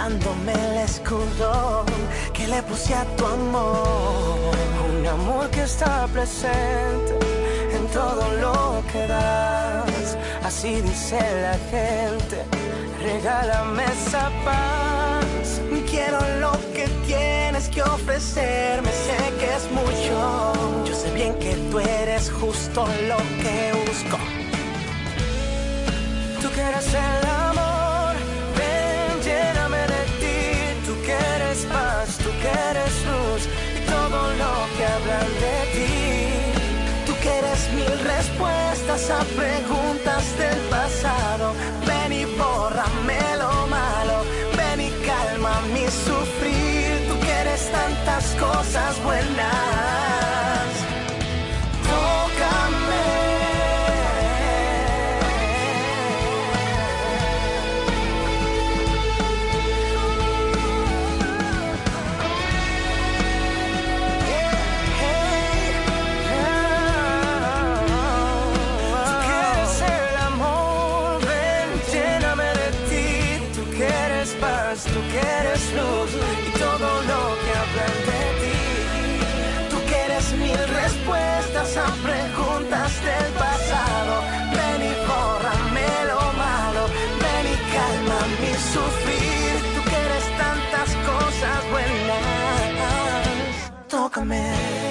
quitándome el escudo que le puse a tu amor. Un amor que está presente en todo lo que das. Así dice la gente, regálame esa paz. Quiero lo que tienes que ofrecerme, sé que es mucho. Yo sé bien que tú eres justo lo que busco. Tú quieres el amor, lo que hablan de ti. Tú quieres mil respuestas a preguntas del pasado. Ven y bórrame lo malo, ven y calma mi sufrir. Tú quieres tantas cosas buenas. Tócame.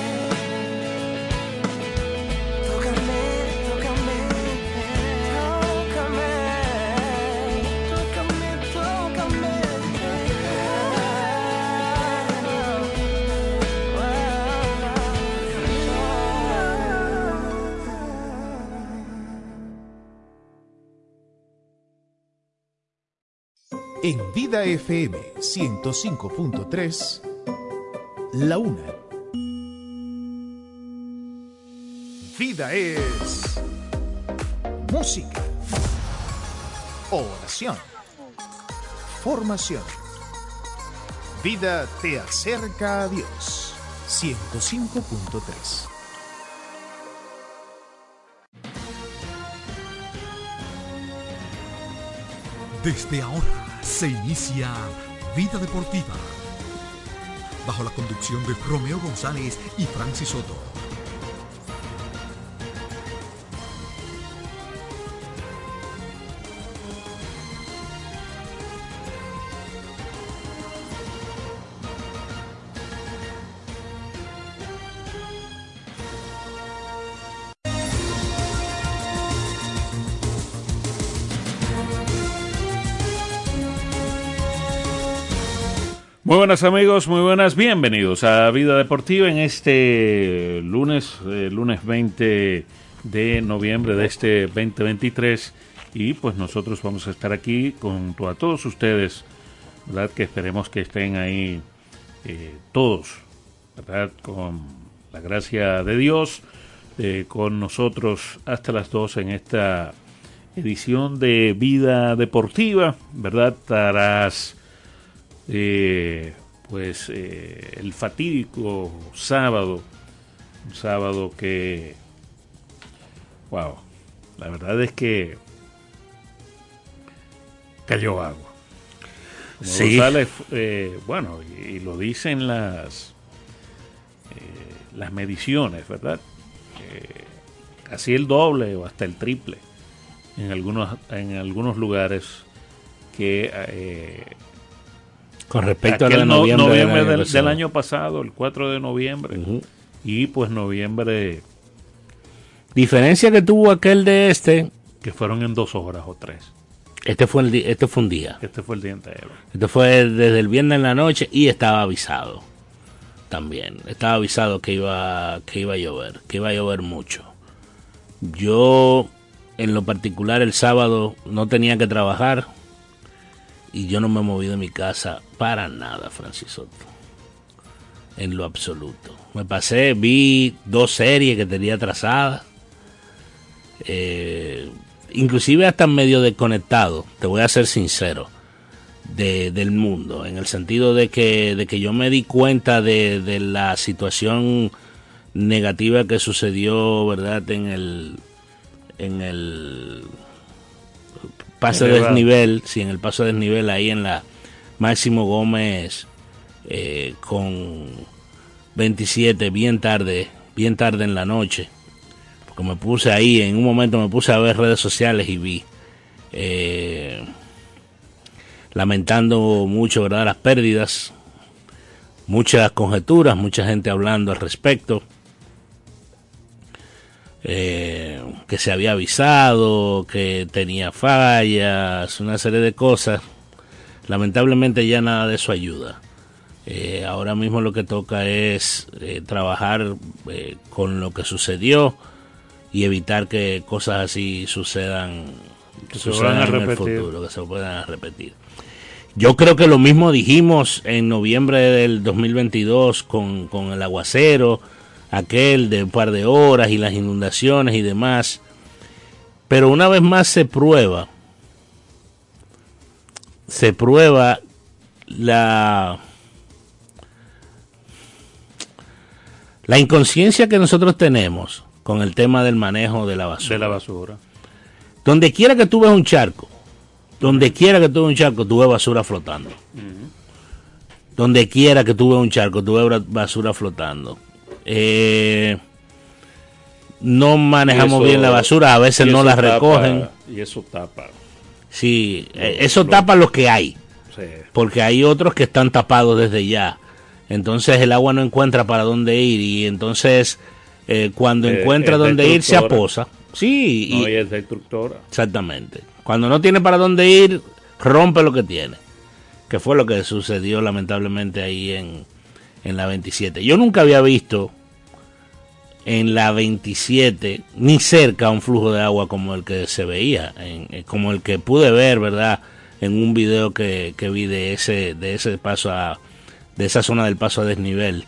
En Vida FM 105.3, La Una. Vida es música, oración, formación. Vida te acerca a Dios 105.3. Desde ahora se inicia Vida Deportiva. Bajo la conducción de Romeo González y Francis Soto. Muy buenas amigos, muy buenas, bienvenidos a Vida Deportiva en este lunes, eh, lunes 20 de noviembre de este 2023 y pues nosotros vamos a estar aquí junto a todos ustedes, ¿verdad? Que esperemos que estén ahí eh, todos, ¿verdad? Con la gracia de Dios, eh, con nosotros hasta las 2 en esta edición de Vida Deportiva, ¿verdad? Tras eh, pues eh, el fatídico sábado, un sábado que, wow, la verdad es que cayó agua. Como Sí. González, eh, bueno, y, y lo dicen las eh, las mediciones, ¿verdad? Casi el doble o hasta el triple en algunos en algunos lugares que Con respecto a la no- noviembre, noviembre del, año del, pasado. del año pasado, el 4 de noviembre, y pues noviembre Diferencia que tuvo aquel de este, que fueron en dos horas o tres. este fue, el este fue un día. Este fue el día entero. Este fue desde el viernes en la noche y estaba avisado también. Estaba avisado que iba, que iba a llover, que iba a llover mucho. Yo, en lo particular, el sábado no tenía que trabajar y yo no me moví de mi casa para nada, Francis Soto. En lo absoluto. Me pasé, vi dos series que tenía trazadas. Eh, inclusive hasta medio desconectado, te voy a ser sincero, de, del mundo, en el sentido de que, de que yo me di cuenta de, de la situación negativa que sucedió, ¿verdad? En el, en el paso de desnivel, sí, en el paso de desnivel ahí en la Máximo Gómez eh, con 27 bien tarde, bien tarde en la noche. Porque me puse ahí, en un momento me puse a ver redes sociales y vi. eh, lamentando mucho, ¿verdad? Las pérdidas, muchas conjeturas, mucha gente hablando al respecto. Eh, que se había avisado, que tenía fallas, una serie de cosas. Lamentablemente ya nada de eso ayuda. Eh, ahora mismo lo que toca es eh, trabajar eh, con lo que sucedió y evitar que cosas así sucedan, Que se sucedan en el repetir. futuro, que se puedan repetir. Yo creo que lo mismo dijimos en noviembre del 2022 con, con el aguacero, aquel de un par de horas y las inundaciones y demás. Pero una vez más se prueba, se prueba la, la inconsciencia que nosotros tenemos con el tema del manejo de la basura. De la basura. Donde quiera que tú veas un charco, donde quiera que tú veas un charco, tú ves basura flotando. Donde quiera que tú veas un charco, tú ves basura flotando. Eh, no manejamos eso- bien la basura, a veces no la tapa- recogen. Y eso tapa. Sí, eh, eso lo- tapa lo que hay, Sí. porque hay otros que están tapados desde ya. Entonces el agua no encuentra para dónde ir y entonces eh, cuando Eh, encuentra dónde ir se aposa. Sí, y, No, y es destructora. Exactamente. Cuando no tiene para dónde ir, rompe lo que tiene. Que fue lo que sucedió lamentablemente ahí en, en la 27. Yo nunca había visto en la 27 ni cerca un flujo de agua como el que se veía, en- eh, como el que pude ver, ¿verdad? En un video que, que vi de ese, de ese paso a, de esa zona del paso a desnivel.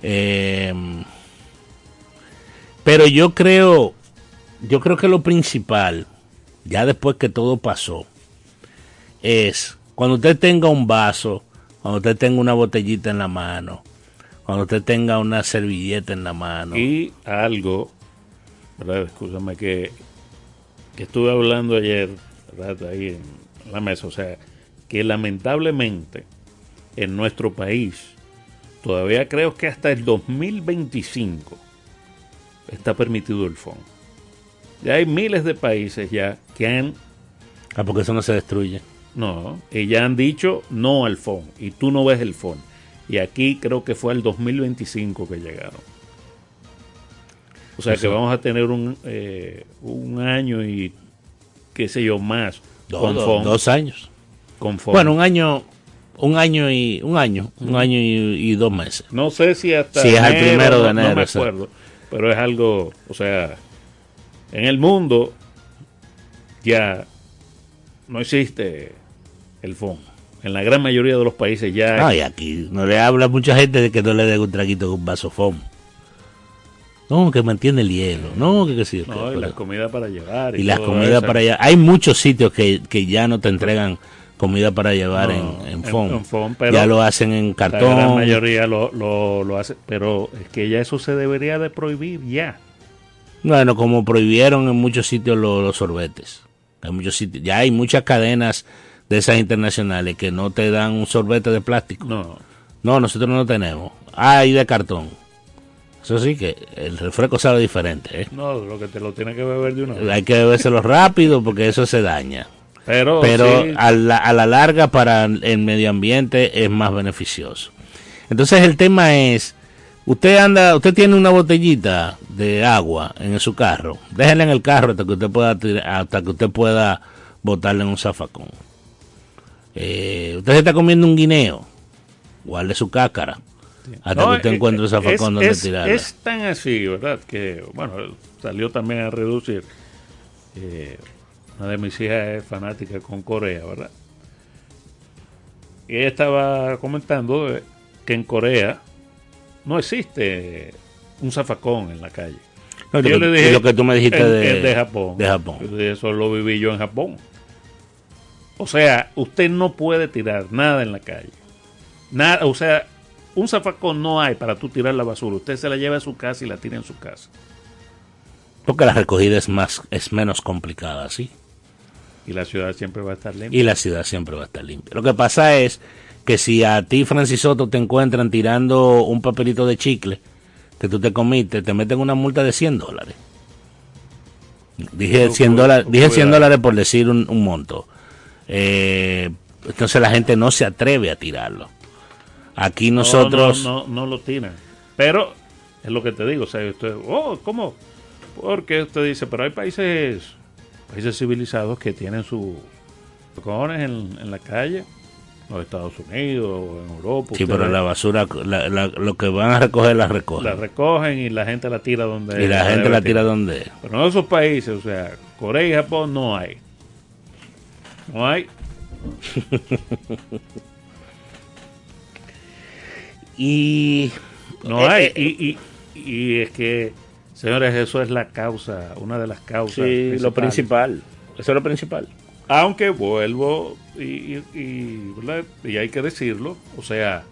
Eh, pero yo creo, yo creo que lo principal, ya después que todo pasó, es cuando usted tenga un vaso, cuando usted tenga una botellita en la mano, cuando usted tenga una servilleta en la mano. Y algo, ¿verdad? Escúchame que, que estuve hablando ayer, ¿verdad? Ahí en la mesa, o sea, que lamentablemente en nuestro país, todavía creo que hasta el 2025 está permitido el fondo. Ya hay miles de países ya que han, Ah, porque eso no se destruye. no, y ya han dicho no al fondo, y tú no ves el fondo. Y aquí creo que fue el 2025 que llegaron. O sea que vamos a tener un, eh, un año y qué sé yo más Dos, con FON. dos años. con. Bueno, un año, un año y un año, un año y, y dos meses. no sé si hasta Sí, es el primero de no- no, enero, me acuerdo, pero es algo, o sea, en el mundo ya no existe el FON. En la gran mayoría de los países ya No, y aquí no le habla mucha gente de que no le dé un traguito con un vaso foam. No, que mantiene el hielo. No, que qué, No, y las comidas para llevar. y las comidas para allá. Hay muchos sitios que, que ya no te entregan comida para llevar No, en, en en- foam. en foam, pero ya lo hacen en La gran cartón. mayoría lo, lo, lo hace, pero es que ya eso se debería de prohibir ya. Bueno, como prohibieron en muchos sitios lo- los, sorbetes. Hay muchos sitios, ya hay muchas cadenas de esas internacionales que no te dan un sorbete de plástico. No, No, nosotros no tenemos. Ah, y de cartón. Eso sí que el refresco sabe diferente. ¿eh? no, lo que te lo tiene que beber de una vez. Hay que bebérselo rápido porque eso se daña. Pero, Pero sí, a, la, a la larga para el medio ambiente es más beneficioso. Entonces el tema es, usted anda, usted tiene una botellita de agua en su carro, déjela en el carro hasta que usted pueda hasta que usted pueda botarla en un zafacón. Eh, usted se está comiendo un guineo, guarde su cácara hasta no, que usted eh, encuentre un zafacón es, donde es- tirarla. es tan así, ¿verdad? Que, bueno, salió también a reducir. Eh, una de mis hijas es fanática con Corea, ¿verdad? Y ella estaba comentando eh, que en Corea no existe un zafacón en la calle. No, Yo lo, le dije, lo que tú me dijiste en- de, de Japón. de Japón. Eso lo viví yo en Japón. O sea, usted no puede tirar nada en la calle. Nada, o sea, un zafacón no hay para tú tirar la basura. Usted se la lleva a su casa y la tira en su casa. Porque la recogida es más, es menos complicada, ¿sí? Y la ciudad siempre va a estar limpia. y la ciudad siempre va a estar limpia. Lo que pasa es que si a ti, Francis Soto, te encuentran tirando un papelito de chicle que tú te comiste, te meten una multa de 100 dólares. Dije Cu- 100 dólares, dije 100 cuidado. dólares por decir un, un monto. Eh, entonces la gente no se atreve a tirarlo. Aquí No, nosotros... No, no, no lo tiran. Pero es lo que te digo. O sea, usted, oh, ¿cómo? Porque usted dice, pero hay países países civilizados que tienen sus cojones en, en la calle. Los Estados Unidos o en Europa. Sí, pero ve, la basura, la- la- lo que van a recoger la recogen. la recogen y la gente la tira donde y la gente la tira donde es. Pero en esos países, o sea, Corea y Japón no hay. No hay. Y No Eh, hay. eh, Y, y, y es que, señores, eso es la causa, una de las causas. sí, lo principal. Eso es lo principal. Aunque vuelvo, y, y, y, hay que decirlo, o sea,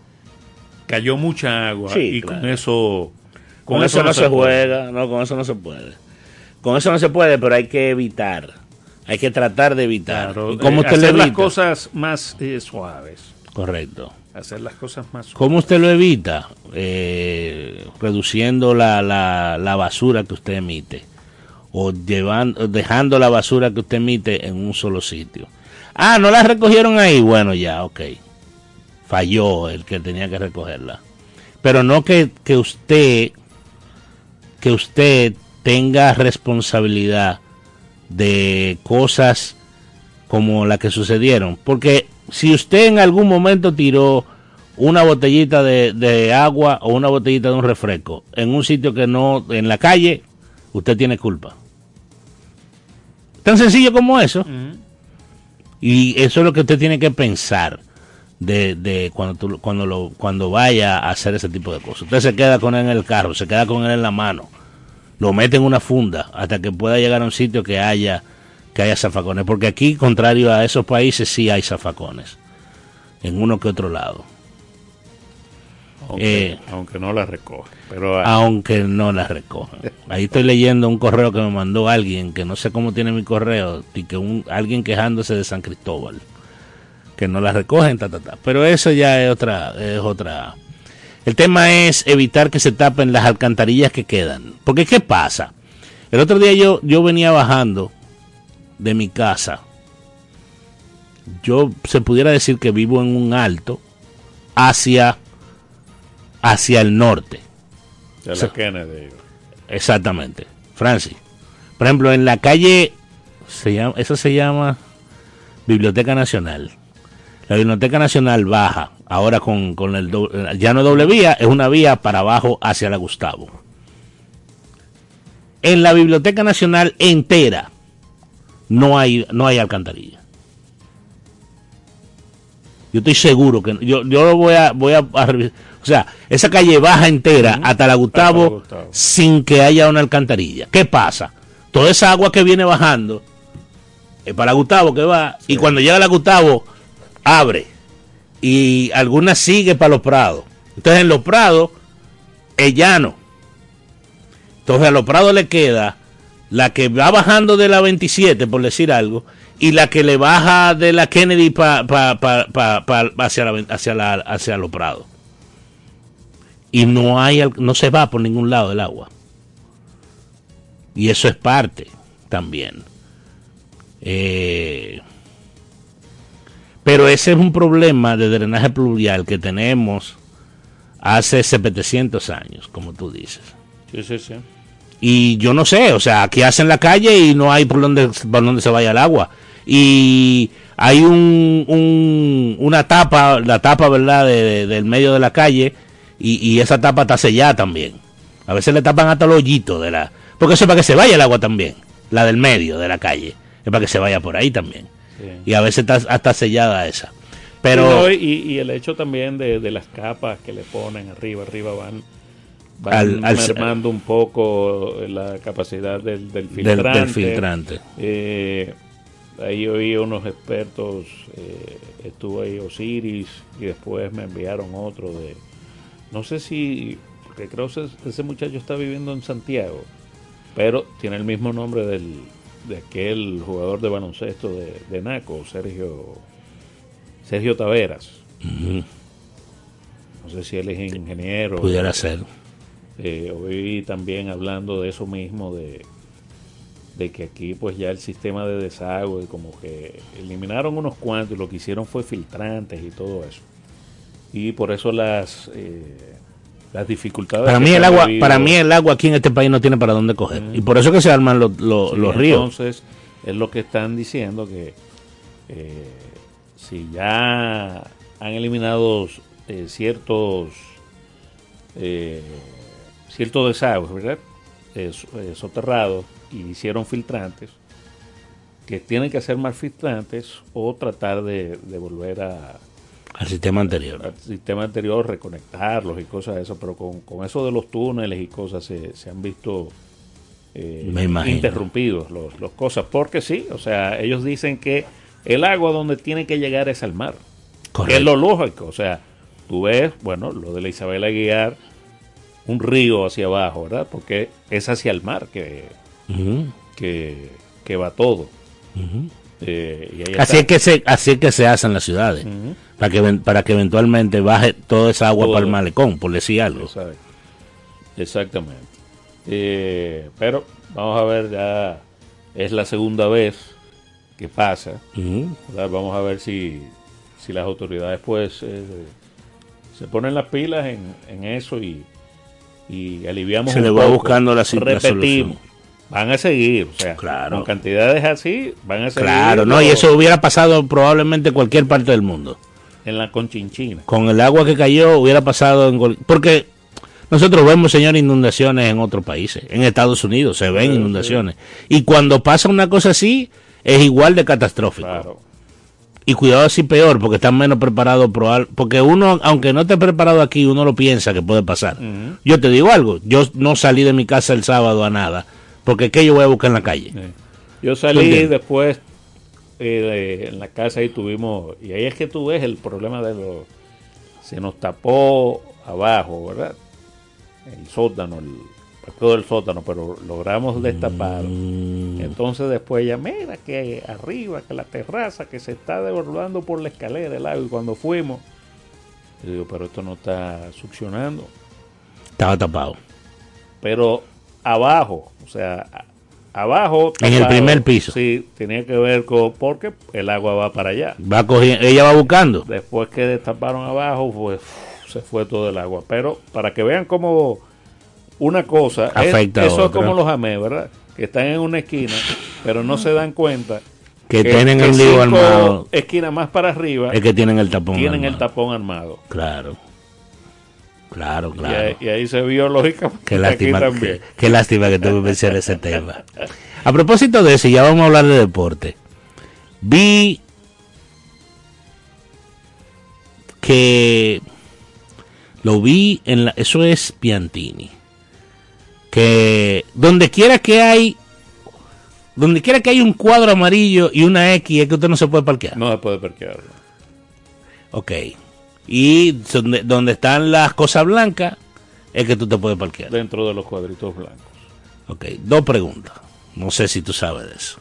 cayó mucha agua Sí, y claro. con eso... Con, eso, no se juega, no, con eso no se puede. Con eso no se puede, pero hay que evitar. Hay que tratar de evitar. Claro, ¿Y cómo eh, lo hacer las cosas más eh, suaves. Correcto. Hacer las cosas más suaves. ¿Cómo usted lo evita? Eh, reduciendo la, la, la basura que usted emite. O llevando, dejando la basura que usted emite en un solo sitio. Ah, no la recogieron ahí. Bueno, ya, ok. Falló el que tenía que recogerla. Pero no que, que usted que usted tenga responsabilidad de cosas como la que sucedieron. Porque si usted en algún momento tiró una botellita de, de agua o una botellita de un refresco en un sitio que no, en la calle, usted tiene culpa. Tan sencillo como eso. Y eso es lo que usted tiene que pensar de, de cuando, tú- cuando, lo, cuando vaya a hacer ese tipo de cosas. Usted se queda con él en el carro, se queda con él en la mano, lo mete en una funda hasta que pueda llegar a un sitio que haya, que haya zafacones. Porque aquí, contrario a esos países, sí hay zafacones. En uno que otro lado. Aunque, Eh, aunque no la recoge. Pero Aunque no las recojan. Ahí estoy leyendo un correo que me mandó alguien, que no sé cómo tiene mi correo, y que un, alguien quejándose de San Cristóbal. Que no las recogen, ta, ta, ta. Pero eso ya es otra, es otra. El tema es evitar que se tapen las alcantarillas que quedan. Porque ¿qué pasa? El otro día yo, yo venía bajando de mi casa. Yo se pudiera decir que vivo en un alto hacia, hacia el norte. de la sí. Kennedy. Exactamente. Francis. Por ejemplo, en la calle, se llama, eso se llama Biblioteca Nacional. La Biblioteca Nacional baja, ahora con, con el do- ya no doble vía, es una vía para abajo hacia la Gustavo. En la Biblioteca Nacional entera no hay, no hay alcantarilla. Yo estoy seguro que yo, yo lo voy a, voy a, a revisar. O sea, esa calle baja entera hasta la Gustavo, Hasta la Gustavo. sin que haya una alcantarilla. ¿Qué pasa? Toda esa agua que viene bajando es para la Gustavo que va y cuando llega la Gustavo abre y alguna sigue para los prados. Entonces en los prados es llano. Entonces a los prados le queda la que va bajando de la 27, por decir algo, y la que le baja de la Kennedy pa, pa- pa- hacia, la, hacia, la, hacia los prados. Y no, hay, no se va por ningún lado el agua. Y eso es parte también. Eh, pero ese es un problema de drenaje pluvial que tenemos hace 700 años, como tú dices. Sí, sí, sí. Y yo no sé, o sea, aquí hacen la calle y no hay por donde, por donde se vaya el agua. Y hay un, un- una tapa, la tapa, ¿verdad?, de- de- del medio de la calle, y, y esa tapa está sellada también. A veces le tapan hasta el hoyito de la... Porque eso es para que se vaya el agua también, la del medio de la calle. Es para que se vaya por ahí también. Y a veces está hasta sellada esa. Pero... No, y, y el hecho también de, de las capas que le ponen arriba, arriba van, van Al- al- mermando un poco la capacidad del, del del, filtrante. del filtrante. Eh, ahí oí unos expertos, eh, estuvo ahí Osiris y después me enviaron otro de, no sé si, porque creo que ese, ese muchacho está viviendo en Santiago, pero tiene el mismo nombre del, de aquel jugador de baloncesto de, de Naco, Sergio, Sergio Taveras. No sé si él es ingeniero. Pudiera ser. Eh, hoy también hablando de eso mismo, de, de que aquí pues ya el sistema de desagüe, como que eliminaron unos cuantos y lo que hicieron fue filtrantes y todo eso. Y por eso las, eh, las dificultades... Para mí el agua, para mí el agua aquí en este país no tiene para dónde coger. Y por eso que se arman los, los- Sí, los ríos. Entonces, es lo que están diciendo que eh, si ya han eliminado eh, ciertos eh, ciertos desagües, ¿verdad? Eh, so- soterrados y hicieron filtrantes, que tienen que hacer más filtrantes o tratar de, de volver a, Al sistema anterior. al sistema anterior, reconectarlos y cosas de eso, pero con, con eso de los túneles y cosas se, se han visto eh, Me interrumpidos los, los cosas, porque sí, o sea, ellos dicen que el agua donde tiene que llegar es al mar, que es Correcto. lo lógico, o sea, tú ves, bueno, lo de la Isabel Aguiar, un río hacia abajo, ¿verdad? Porque es hacia el mar que, Ujú, que, que va todo. ujú. Eh, y ahí Así está. es que se, así es que se hacen las ciudades. Ujú. Para que, para que eventualmente baje toda esa agua Todo. para el malecón, por decir algo. Exactamente. Eh, pero vamos a ver, ya es la segunda vez que pasa. Vamos a ver si, si las autoridades pues eh, se ponen las pilas en, en eso y, y aliviamos Se un le va poco. buscando la si- la Repetimos, solución. Van a seguir, o sea, Claro. con cantidades así, van a seguir. Claro, no, y eso hubiera pasado probablemente en cualquier parte del mundo. en la conchinchina. Con el agua que cayó hubiera pasado en porque nosotros vemos, señor, inundaciones en otros países. En Estados Unidos se ven Sí, inundaciones. Y cuando pasa una cosa así, es igual de catastrófico. Claro. Y cuidado así peor, porque están menos preparados. Porque uno, aunque no esté preparado aquí, uno lo piensa que puede pasar. Yo te digo algo, yo no salí de mi casa el sábado a nada, porque ¿qué yo voy a buscar en la calle? Sí. Yo ¿Tú salí después eh, de- en la casa y tuvimos, y ahí es que tú ves el problema de los, se nos tapó abajo, ¿verdad? El sótano, el todo el sótano, pero logramos destapar. Mm, Entonces después ya, mira que arriba, que la terraza, que se está desbordando por la escalera el agua. Y cuando fuimos, yo digo, pero esto no está succionando. estaba tapado. Pero abajo, o sea, abajo. En el primer piso. Sí, tenía que ver con, porque el agua va para allá. Va cogiendo, ella va buscando. Después que destaparon abajo, pues se fue todo el agua. Pero para que vean cómo una cosa, es- Afecta a eso es como los amé, ¿verdad? Que están en una esquina, pero no se dan cuenta Que tienen el lío armado. esquinas más para arriba Es que tienen el tapón. tienen el tapón armado. Claro. Claro, claro. Y, ahí se vio lógicamente Qué lástima, qué, qué lástima que tú me menciones ese tema. A propósito de eso, ya vamos a hablar de deporte. Vi que lo vi en la, eso es Piantini. Que donde quiera que hay donde quiera que hay un cuadro amarillo y una X es que usted no se puede parquear. No se puede parquear. Ok. Y donde, donde están las cosas blancas es que tú te puedes parquear. dentro de los cuadritos blancos. Ok, dos preguntas. No sé si tú sabes de eso.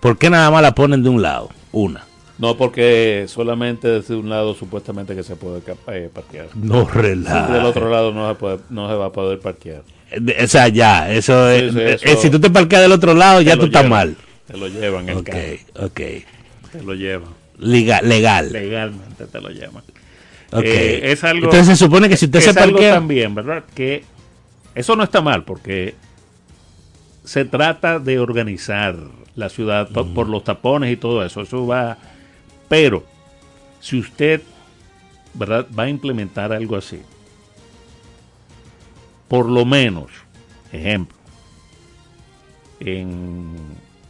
¿Por qué nada más la ponen de un lado? Una. No, porque solamente desde un lado supuestamente que se puede eh, parquear. No Del relaja. otro lado no se, puede, no se va a poder parquear. O sea, ya, eso Sí, es. sí, eh, eso- si tú te parqueas del otro lado, ya tú estás mal. Te lo llevan el Ok, carro. ok. Te lo llevan. Liga- legal. Legalmente te lo llevan. Ok. Eh, es algo- Entonces se supone que si usted se parquea. también, ¿verdad? Que eso no está mal porque se trata de organizar la ciudad po- por los tapones y todo eso. Eso va. Pero si usted, ¿verdad? Va a implementar algo así. Por lo menos, ejemplo, en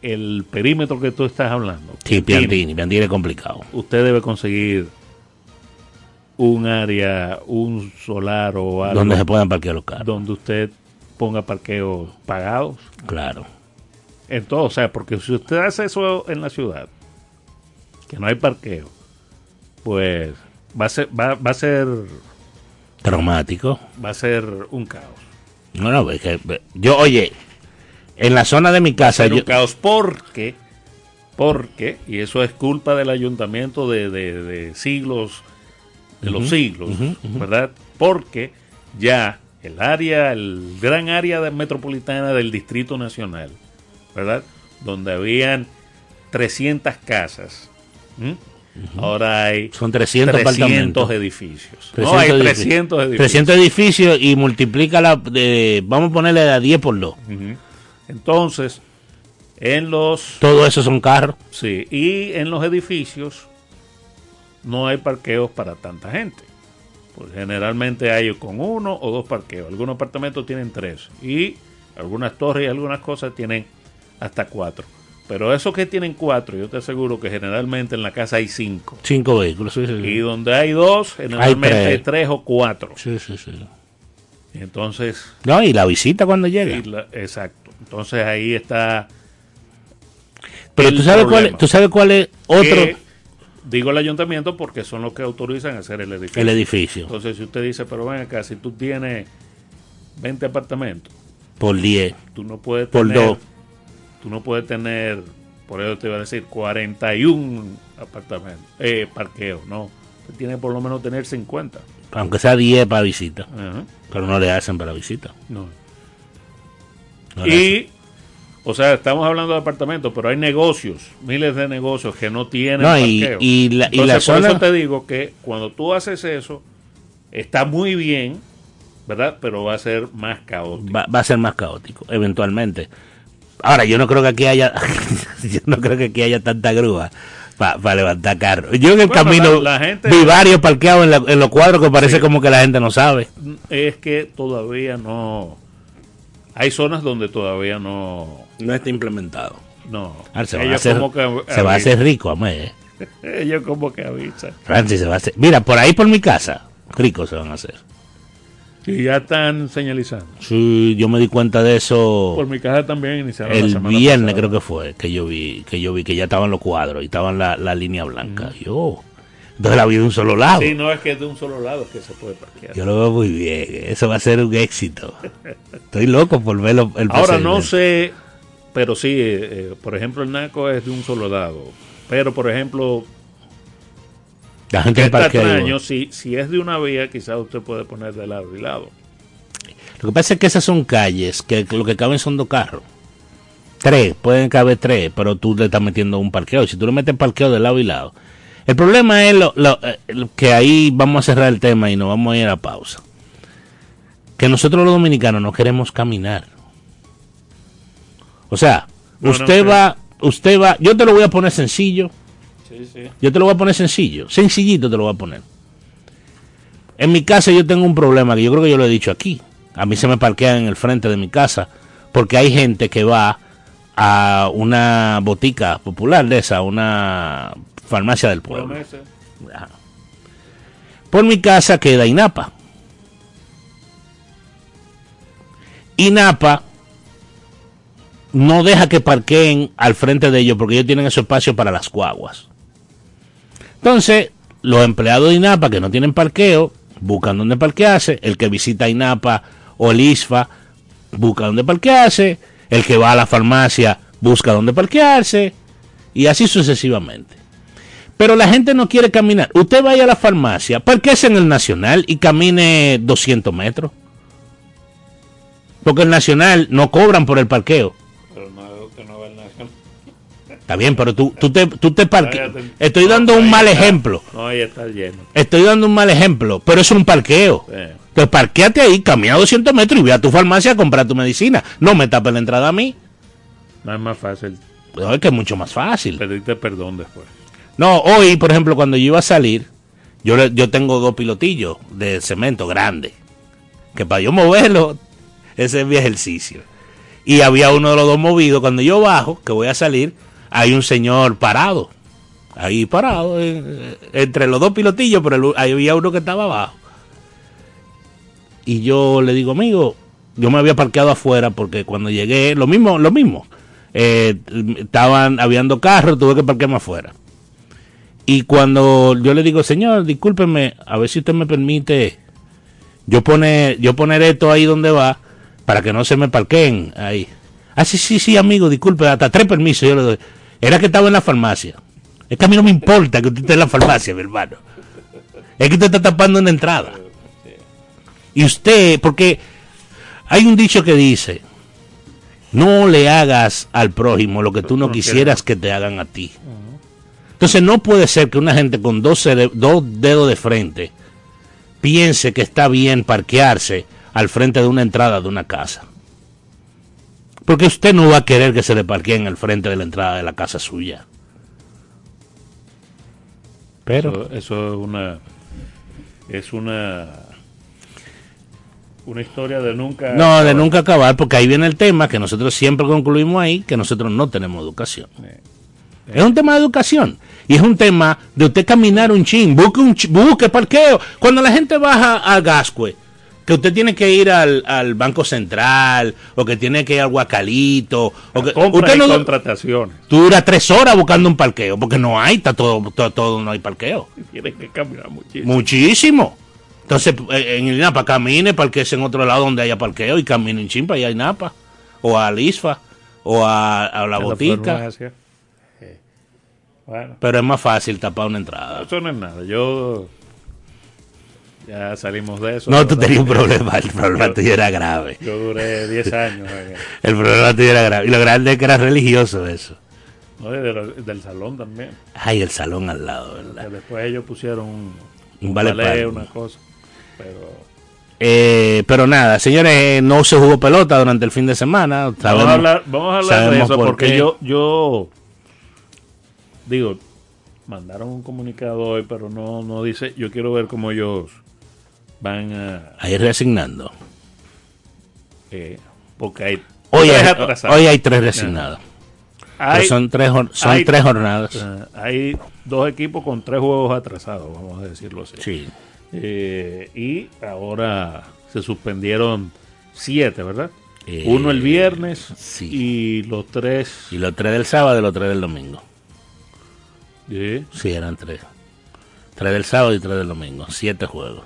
el perímetro que tú estás hablando. Sí, Piantini. Piantini es complicado. usted debe conseguir un área, un solar o algo Donde se puedan parquear los carros. donde usted ponga parqueos pagados. Claro. Entonces, o sea, porque si usted hace eso en la ciudad, que no hay parqueo, pues va a ser, va, va a ser, Traumático. va a ser un caos. No, no, es que, yo, oye, En la zona de mi casa, Ser un yo, caos porque, porque, y eso es culpa del ayuntamiento de, de- de siglos, de los siglos, ¿verdad? Porque ya el área, el gran área de- metropolitana del Distrito Nacional, ¿verdad? Donde habían 300 casas, ¿m? ahora hay son 300, apartamentos. edificios. 300 no, hay edificios. 300 edificios. 300 edificios y multiplica la de, vamos a ponerle a 10 por 2. Ujú. Entonces, en los Todo eso son carros. Sí, y en los edificios no hay parqueos para tanta gente. Pues generalmente hay con uno o dos parqueos. Algunos apartamentos tienen tres. Y algunas torres y algunas cosas tienen hasta cuatro. Pero esos que tienen cuatro, yo te aseguro que generalmente en la casa hay cinco. Cinco vehículos. Sí, sí, sí. Y donde hay dos, generalmente tres. hay tres, o cuatro. Sí, sí, sí. Entonces, No, y la visita cuando llega. y la- exacto. Entonces ahí está Pero tú sabes, cuál, problema. tú sabes cuál es otro, que, digo el ayuntamiento porque son los que autorizan hacer el edificio. el edificio. Entonces, si usted dice, pero ven acá, si tú tienes 20 apartamentos, Por 10. tú no puedes Por tener. dos. Tú no puedes tener, por eso te iba a decir, 41 apartamentos, eh, parqueos, no. Usted tiene por lo menos tener 50. Aunque sea 10 para visita. Ajá, Pero no le hacen para visita. no. No. Y, o sea, estamos hablando de apartamentos, pero hay negocios, miles de negocios que no tienen No, y- parqueo. y la- y Entonces, la por zona- eso te digo que cuando tú haces eso, está muy bien, ¿verdad? Pero va a ser más caótico. va, va a ser más caótico, eventualmente. Ahora, yo no creo que aquí haya, yo no creo que aquí haya tanta grúa para levantar carros. Yo en el Bueno, camino la- la gente- vi varios parqueados en, la- en los cuadros que parece como que la gente no sabe. Es que todavía no... Hay zonas donde todavía no... No está implementado. no. Ahora, se va, hacer, que se va a hacer rico, amé. ¿eh? Ellos como que avisan. Francis se va a hacer. Mira, por ahí por mi casa, ricos se van a hacer. Y ya están señalizando. Sí, yo me di cuenta de eso Por mi casa también iniciaron la el semana viernes pasada. creo que fue que yo vi que yo vi que ya estaban los cuadros y estaban la, la línea blanca. Yo, entonces la vi de un solo lado. Sí, no es que es de un solo lado que se puede parquear. Yo lo veo muy bien. Eso va a ser un éxito. Estoy loco por verlo. El Ahora no sé, pero sí, eh, eh, por ejemplo, el Naco es de un solo lado. Pero, por ejemplo, La gente está extraño, si, si es de una vía, quizás usted puede poner de lado y lado. Lo que pasa es que esas son calles que lo que caben son dos carros. Tres, pueden caber tres, pero tú le estás metiendo un parqueo. Si tú le metes parqueo de lado y lado. El problema es lo, lo- eh, que ahí vamos a cerrar el tema y nos vamos a ir a pausa. Que nosotros los dominicanos no queremos caminar. O sea, No, usted va, usted va, yo te lo voy a poner sencillo. Sí, sí. Yo te lo voy a poner sencillo, sencillito te lo voy a poner. En mi casa yo tengo un problema que yo creo que yo lo he dicho aquí. A mí se me parquean en el frente de mi casa porque hay gente que va a una botica popular de esa, una farmacia del pueblo. Por mi casa queda INAPA. INAPA no deja que parqueen al frente de ellos porque ellos tienen ese espacio para las guaguas. Entonces, los empleados de INAPA que no tienen parqueo, buscan dónde parquearse. El que visita INAPA o el ISFA busca dónde parquearse. El que va a la farmacia busca dónde parquearse. Y así sucesivamente. Pero la gente no quiere caminar. Usted vaya a la farmacia, parquese en el Nacional y camine 200 metros. Porque el Nacional no cobran por el parqueo. Está bien, pero tú, tú te, tú te parqueas. Estoy dando un mal ejemplo. No, ahí está lleno. Estoy dando un mal ejemplo, pero es un parqueo. Entonces parqueate ahí, camina 200 metros y ve a tu farmacia a comprar tu medicina. No me tapes la entrada a mí. No es más fácil No, es que es mucho más fácil. pedirte perdón después. No, hoy, por ejemplo, cuando yo iba a salir, yo, yo tengo dos pilotillos de cemento grande. Que para yo moverlo, ese es mi ejercicio. Y había uno de los dos movidos. Cuando yo bajo, que voy a salir, hay un señor parado. Ahí parado, entre los dos pilotillos, pero el- ahí había uno que estaba abajo. Y yo le digo, amigo, yo me había parqueado afuera porque cuando llegué, lo mismo, lo mismo. Eh, estaban, habían dos carros, tuve que parquearme afuera. Y cuando yo le digo, señor, discúlpeme, a ver si usted me permite yo poner, yo poner esto ahí donde va para que no se me parqueen ahí. Ah, sí, sí, sí, amigo, disculpe, hasta tres permisos yo le doy. Era que estaba en la farmacia. Es que a mí no me importa que usted esté en la farmacia, mi hermano. Es que usted está tapando una entrada. Y usted, porque hay un dicho que dice, no le hagas al prójimo lo que tú no quisieras que te hagan a ti. Entonces no puede ser que una gente con dos, dos dedos de frente piense que está bien parquearse al frente de una entrada de una casa. Porque usted no va a querer que se le parqueen al frente de la entrada de la casa suya. Pero Eso, eso es una es una una historia de nunca no, de nunca acabar, porque ahí viene el tema que nosotros siempre concluimos ahí, que nosotros no tenemos educación. Es un tema de educación. Y es un tema de usted caminar un chin, busque un chi- busque parqueo. Cuando la gente baja a Gascue, que usted tiene que ir al, al Banco Central, o que tiene que ir al Guacalito, o que usted no contrataciones tú dura tres horas buscando un parqueo, porque no hay, está todo, todo, todo no hay parqueo. tienen que caminar muchísimo Muchísimo. Entonces, eh, en el Napa camine, parqueese en otro lado donde haya parqueo y camine en Chimpa y hay Napa. O a Lisfa, o a, a la botica. farmacia. Sí. bueno Pero es más fácil tapar una entrada. eso no es nada yo ya salimos de eso No, tú tenías un problema, el problema Yo- tuyo era grave. yo duré 10 años en- El problema tuyo era grave. Y lo grande es que era religioso eso. ¿no? De lo- del salón también Ay, el salón al lado, que ¿verdad? después ellos pusieron un, Un ballet, una cosa pero Eh, pero nada, señores, eh, no se jugó pelota durante el fin de semana. Vamos a hablar, vamos a hablar de eso por porque yo, yo digo, mandaron un comunicado hoy, pero no, no dice, yo quiero ver cómo ellos van a, Ahí reasignando. eh, porque hay Hoy tres hay, atrasados. hoy hay tres reasignados. Pero Hay, son tres, son hay- tres jornadas. eh, hay dos equipos con tres juegos atrasados, vamos a decirlo así. Sí. Eh, y ahora se suspendieron siete, ¿verdad? Eh, Uno el viernes sí. y los tres. Y los tres del sábado y los tres del domingo. Sí. Sí, eran tres. Tres del sábado y tres del domingo. Siete juegos.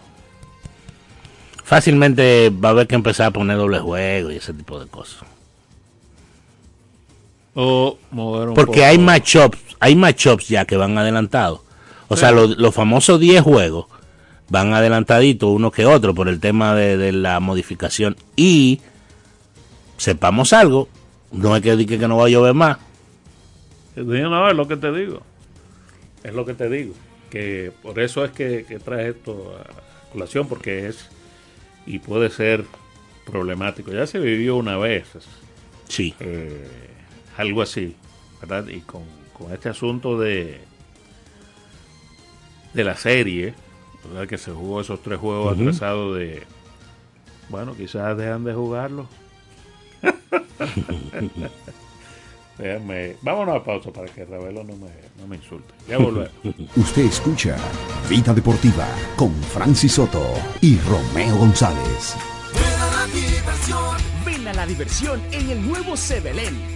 Fácilmente va a haber que empezar a poner doble juego y ese tipo de cosas. O mover un Porque poco. hay matchups, hay matchups ya que van adelantados. O sea, los, los famosos 10 juegos van adelantaditos uno que otro por el tema de, de la modificación. Y sepamos algo, no es que diga que no va a llover más. No, es lo que te digo. Es lo que te digo. Que por eso es que, que trae esto a colación, porque es y puede ser problemático. Ya se vivió una vez Sí. eh, algo así, ¿verdad? Y con, con este asunto de de la serie, ¿verdad? Que se jugó esos tres juegos Ujú. atrasados de. Bueno, quizás dejan de jugarlo. Déjame, vámonos a pausa para que Ravelo no me, no me insulte. Ya volvemos. Usted escucha Vida Deportiva con Francis Soto y Romeo González. Ven a la diversión en el nuevo Sebelén,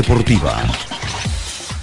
Deportiva.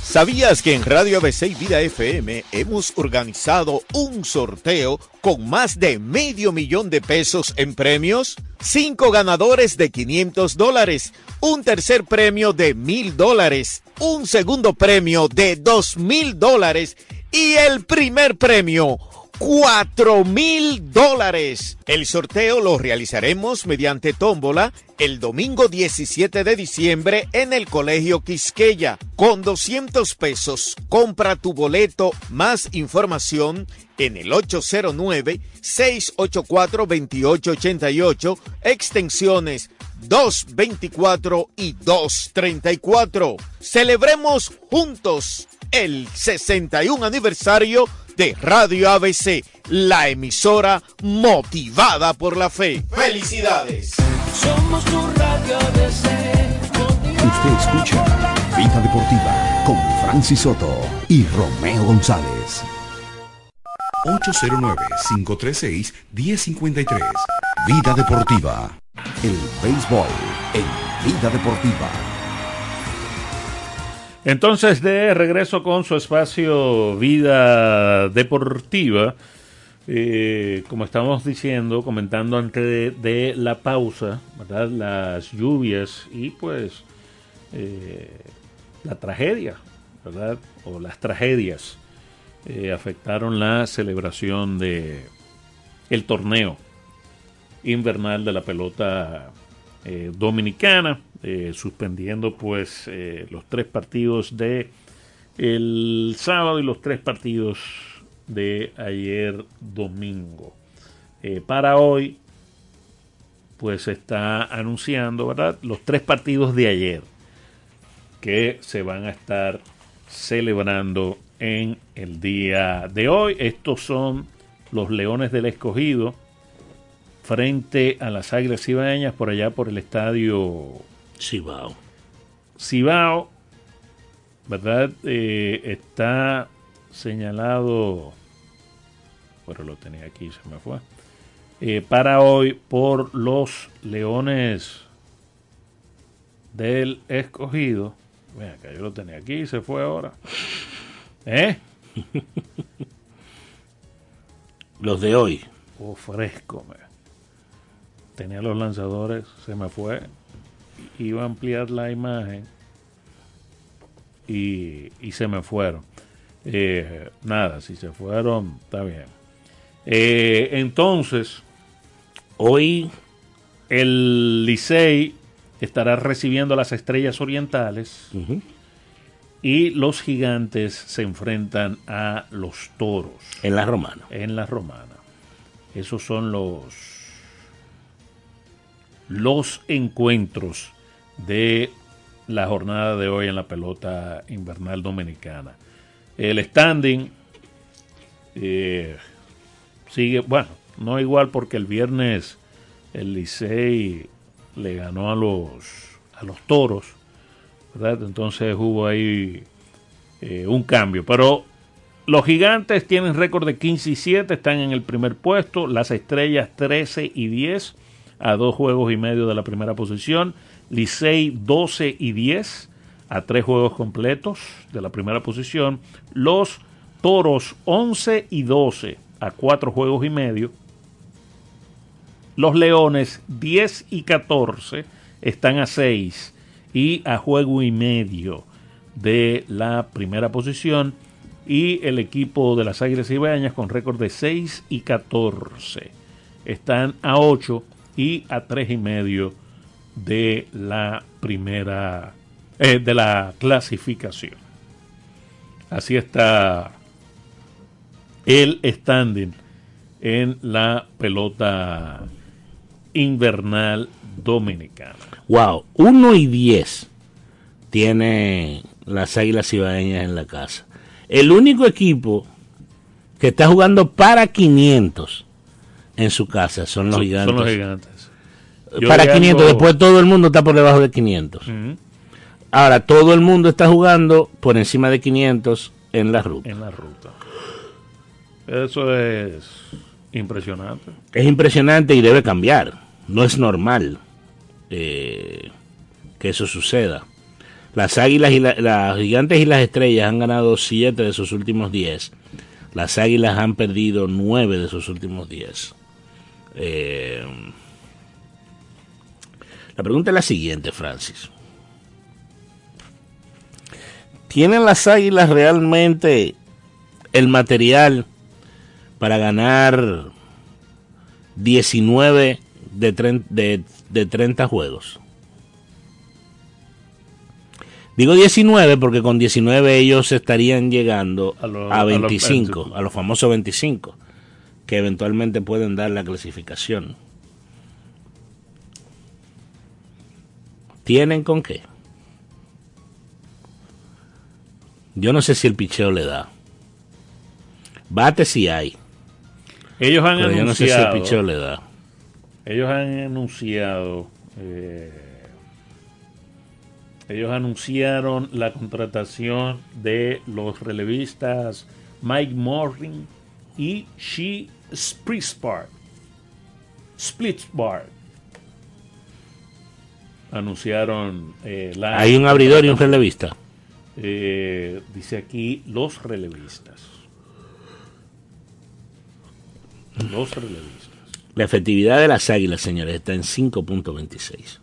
¿Sabías que en Radio ABC y Vida FM hemos organizado un sorteo con más de medio millón de pesos en premios? Cinco ganadores de 500 dólares, un tercer premio de mil dólares, un segundo premio de dos mil dólares y el primer premio 4 mil dólares. El sorteo lo realizaremos mediante tómbola el domingo 17 de diciembre en el Colegio Quisqueya. Con 200 pesos, compra tu boleto. Más información en el 809-684-2888, extensiones 224 y 234. Celebremos juntos el 61 aniversario Radio ABC, la emisora motivada por la fe. ¡Felicidades! Somos tu radio ABC. Usted escucha Vida Deportiva con Francis Soto y Romeo González. 809-536-1053. Vida Deportiva. El béisbol en Vida Deportiva. Entonces, de regreso con su espacio Vida Deportiva, eh, como estamos diciendo, comentando antes de, la pausa, ¿verdad? Las lluvias y pues eh, la tragedia, ¿verdad? O las tragedias eh, afectaron la celebración de el torneo invernal de la pelota dominicana, eh, suspendiendo pues eh, los tres partidos de el sábado y los tres partidos de ayer domingo. Eh, para hoy pues está anunciando, ¿verdad? Los tres partidos de ayer que se van a estar celebrando en el día de hoy. Estos son los Leones del Escogido frente a las Águilas Cibaeñas por allá por el estadio Cibao. Cibao, ¿verdad? Eh, está señalado, bueno, lo tenía aquí, se me fue, eh, para hoy por los Leones del Escogido. Ven acá, yo lo tenía aquí, se fue ahora. ¿Eh? Los de hoy. Oh, fresco, me. Tenía los lanzadores, se me fue. Iba a ampliar la imagen y, y se me fueron. Eh, nada, si se fueron, está bien. Eh, entonces, hoy el Licey estará recibiendo a las Estrellas Orientales y los Gigantes se enfrentan a los Toros En la romana. en la Romana. Esos son los los encuentros de la jornada de hoy en la pelota invernal dominicana. El standing eh, sigue, bueno, no igual porque el viernes el Licey le ganó a los a los toros. Entonces hubo ahí eh, un cambio, pero los gigantes tienen récord de 15 y 7, están en el primer puesto. Las estrellas 13 y 10, a dos juegos y medio de la primera posición. Licey 12 y 10, a tres juegos completos de la primera posición. Los toros 11 y 12, a cuatro juegos y medio. Los leones 10 y 14, están a 6 y a juego y medio de la primera posición y el equipo de las Águilas Ibañas con récord de 6 y 14 están a 8 y a 3 y medio de la primera eh, de la clasificación así está el standing en la pelota invernal dominicana Wow, 1 y 10 tiene las Águilas Cibaeñas en la casa. El único equipo que está jugando para 500 en su casa son los Son- gigantes. son los gigantes Yo para le 500, ando- después todo el mundo está por debajo de 500. Ujú, Ahora todo el mundo está jugando por encima de 500 en la ruta. en la ruta eso es impresionante Es impresionante y debe cambiar. No es normal eh, que eso suceda. Las águilas y la- las gigantes y las estrellas han ganado 7 de sus últimos 10. Las águilas han perdido 9 de sus últimos 10. Eh, la pregunta es la siguiente, Francis. ¿Tienen las águilas realmente el material para ganar 19 de, tren- de, de 30 juegos. Digo 19 porque con 19 ellos estarían llegando A lo- a, a los 25, 25. a los famosos 25, que eventualmente pueden dar la clasificación. ¿Tienen con qué? Yo no sé si el picheo le da. Bate si hay, Ellos han pero yo no sé si el anunciado. picheo le da. Ellos han anunciado. eh, ellos anunciaron la contratación de los relevistas Mike Morrin y She Splitsbar. Splitsbar. Anunciaron eh, la. Hay un abridor y un relevista. eh, dice aquí los relevistas. Los relevistas. La efectividad de las águilas, señores, está en 5.26.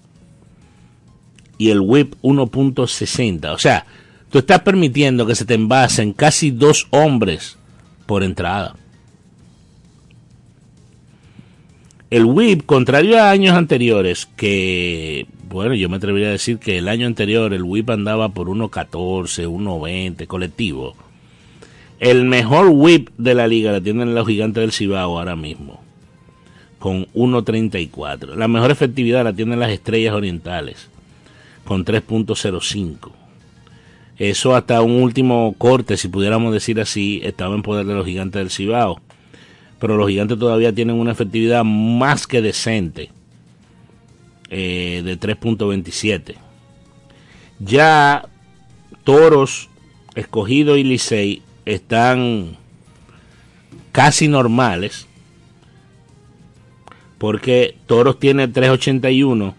Y el whip 1.60. O sea, tú estás permitiendo que se te envasen casi dos hombres por entrada. El whip, contrario a años anteriores, que, bueno, yo me atrevería a decir que el año anterior el whip andaba por 1.14, 1.20 colectivo. El mejor whip de la liga la tienen los gigantes del Cibao ahora mismo con 1.34. La mejor efectividad la tienen las estrellas orientales, con 3.05. Eso hasta un último corte, si pudiéramos decir así, estaba en poder de los gigantes del Cibao. Pero los gigantes todavía tienen una efectividad más que decente, eh, de 3.27. Ya Toros, Escogido y Licey están casi normales porque Toros tiene 381,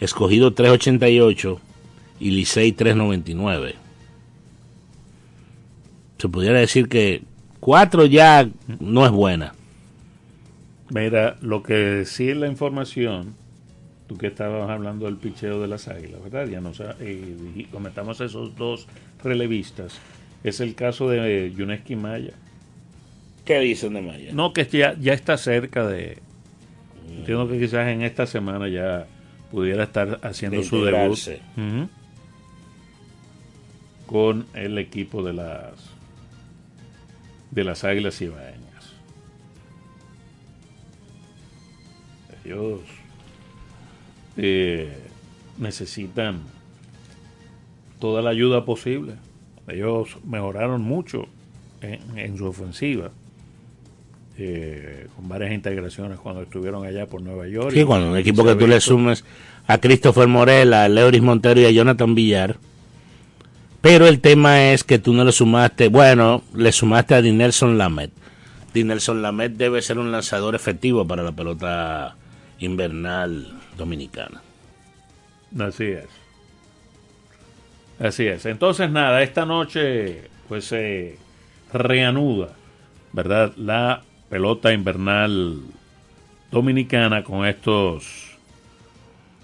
Escogido 388 y Licey 399. Se pudiera decir que 4 ya no es buena. Mira, lo que es la información, tú que estabas hablando del picheo de las águilas, ¿verdad? Ya nos eh, comentamos esos dos relevistas. Es el caso de Yuneski Maya. ¿Qué dicen de Maya? No, que ya, ya está cerca de. Entiendo que quizás en esta semana ya pudiera estar haciendo De su debut con el equipo de las de las Águilas Ibaeñas. Ellos eh, necesitan toda la ayuda posible. Ellos mejoraron mucho en, en su ofensiva. eh, con varias integraciones cuando estuvieron allá por Nueva York. Sí, cuando un equipo que tú le sumes a Christopher Morel, a Leuris Montero y a Jonathan Villar. Pero el tema es que tú no le sumaste, bueno, le sumaste a Dinelson Lamet. Dinelson Lamet debe ser un lanzador efectivo para la pelota invernal dominicana. Así es. Así es. Entonces, nada, esta noche pues se reanuda, ¿verdad? La pelota invernal dominicana con estos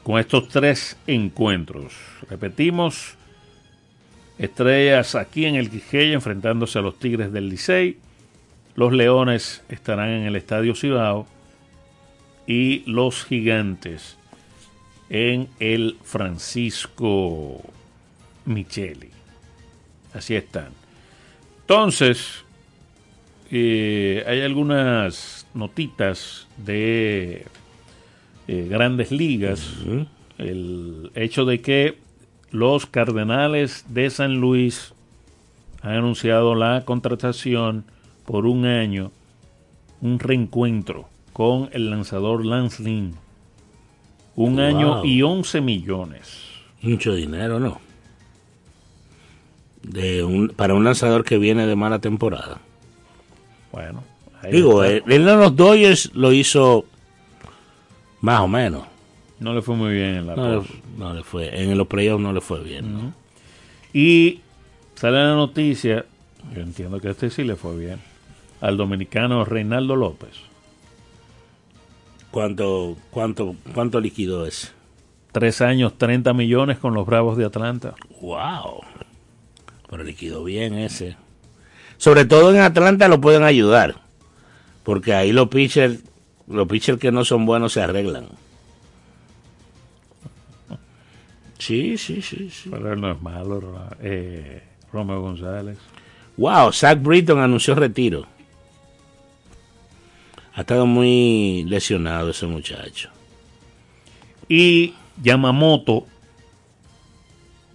con estos tres encuentros. Repetimos, Estrellas aquí en el Quisqueya enfrentándose a los Tigres del Licey. Los Leones estarán en el Estadio Cibao y los Gigantes en el Francisco Micheli. Así están. Entonces, eh, hay algunas notitas de eh, grandes ligas. El hecho de que los Cardenales de San Luis han anunciado la contratación por un año, un reencuentro con el lanzador Lance Lynn. Un Wow. año y 11 millones. Mucho dinero, ¿no? De un, para un lanzador que viene de mala temporada. Bueno, Digo, está. él él en los Dodgers lo hizo más o menos. no le fue muy bien en la No le, no le fue, en los playoffs no le fue bien. ¿no? Y sale la noticia, yo entiendo que a este sí le fue bien, al dominicano Reinaldo López. ¿Cuánto, cuánto, cuánto liquidó ese? Tres años, 30 millones con los Bravos de Atlanta. Wow. Pero liquidó bien ese. Sobre todo en Atlanta lo pueden ayudar. Porque ahí los pitchers, los pitchers que no son buenos se arreglan. Sí, sí, sí, sí. Pero él no es malo, eh, Romeo González. Wow, Zach Britton anunció retiro. Ha estado muy lesionado ese muchacho. Y Yamamoto